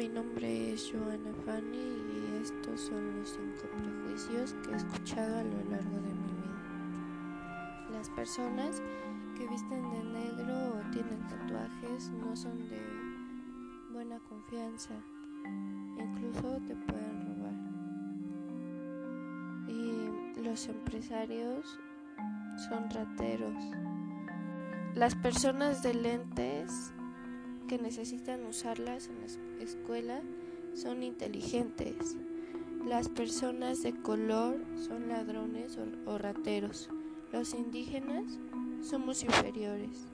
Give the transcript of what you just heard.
Joana Fanny y estos son los cinco prejuicios que he escuchado a lo largo de mi vida. Las personas que visten de negro o tienen tatuajes no son de buena confianza, incluso te pueden robar. Y los empresarios son rateros. Las personas de lentes que necesitan usarlas en la escuela son inteligentes. Las personas de color son ladrones o, o rateros. Los indígenas somos inferiores.